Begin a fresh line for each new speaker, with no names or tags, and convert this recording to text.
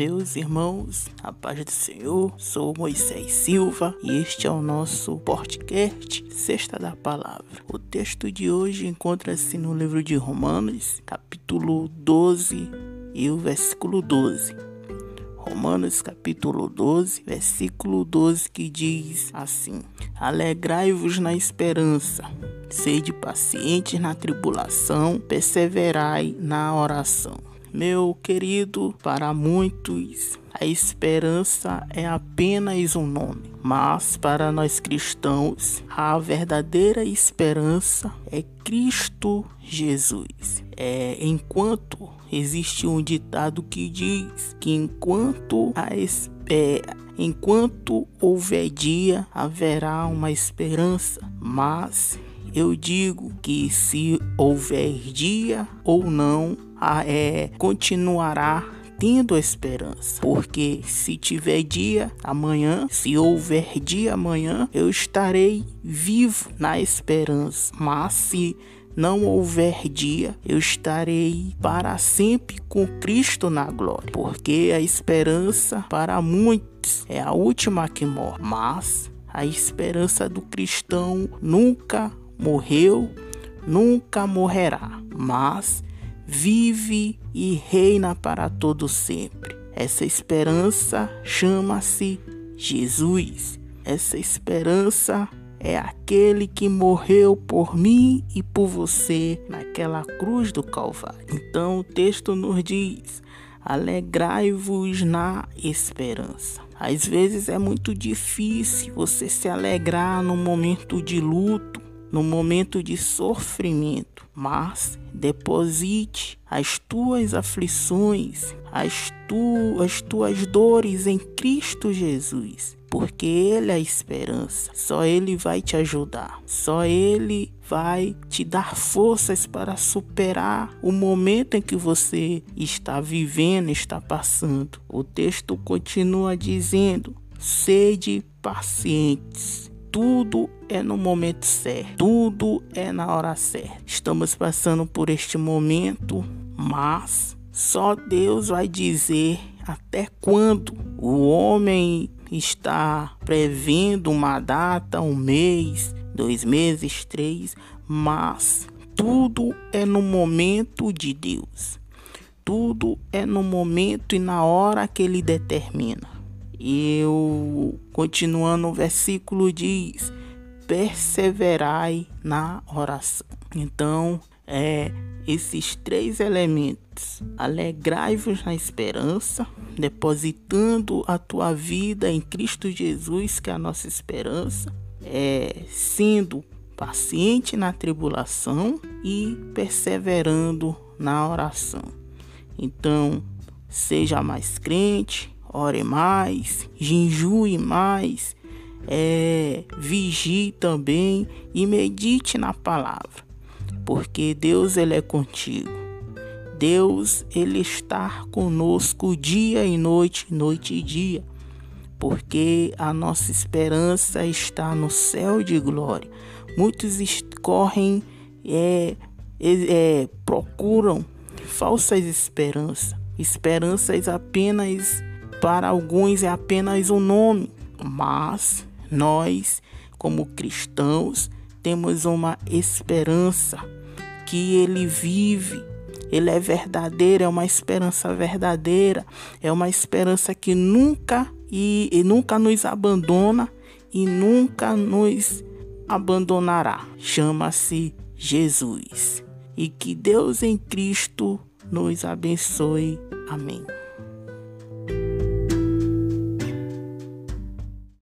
meus irmãos, a paz do Senhor, sou Moisés Silva e este é o nosso podcast Sexta da Palavra. O texto de hoje encontra-se no livro de Romanos, capítulo 12 e o versículo 12. Romanos capítulo 12, versículo 12 que diz assim: Alegrai-vos na esperança, sede pacientes na tribulação, perseverai na oração. Meu querido, para muitos a esperança é apenas um nome, mas para nós cristãos a verdadeira esperança é Cristo Jesus. É enquanto existe um ditado que diz que enquanto a enquanto houver dia haverá uma esperança, mas eu digo que se houver dia ou não, é, continuará tendo esperança, porque se tiver dia amanhã, se houver dia amanhã, eu estarei vivo na esperança. Mas se não houver dia, eu estarei para sempre com Cristo na glória, porque a esperança para muitos é a última que morre, mas a esperança do cristão nunca morreu, nunca morrerá, mas vive e reina para todo sempre. Essa esperança chama-se Jesus. Essa esperança é aquele que morreu por mim e por você naquela cruz do Calvário. Então o texto nos diz: alegrai-vos na esperança. Às vezes é muito difícil você se alegrar no momento de luto, no momento de sofrimento, mas deposite as tuas aflições, as, tu, as tuas dores em Cristo Jesus, porque Ele é a esperança. Só Ele vai te ajudar, só Ele vai te dar forças para superar o momento em que você está vivendo, está passando. O texto continua dizendo: sede pacientes tudo é no momento certo, tudo é na hora certa. Estamos passando por este momento, mas só Deus vai dizer até quando o homem está prevendo uma data, um mês, dois meses, três, mas tudo é no momento de Deus. Tudo é no momento e na hora que Ele determina. E continuando o versículo diz: perseverai na oração. Então, é esses três elementos: alegrai-vos na esperança, depositando a tua vida em Cristo Jesus, que é a nossa esperança, é sendo paciente na tribulação e perseverando na oração. Então, seja mais crente, ore mais, jejue mais, é, vigie também e medite na palavra, porque Deus ele é contigo. Deus ele está conosco dia e noite, noite e dia, porque a nossa esperança está no céu de glória. Muitos correm, é, é, procuram falsas esperanças, esperanças apenas para alguns é apenas um nome, mas nós, como cristãos, temos uma esperança que ele vive. Ele é verdadeiro, é uma esperança verdadeira, é uma esperança que nunca e, e nunca nos abandona e nunca nos abandonará. Chama-se Jesus. E que Deus em Cristo nos abençoe. Amém.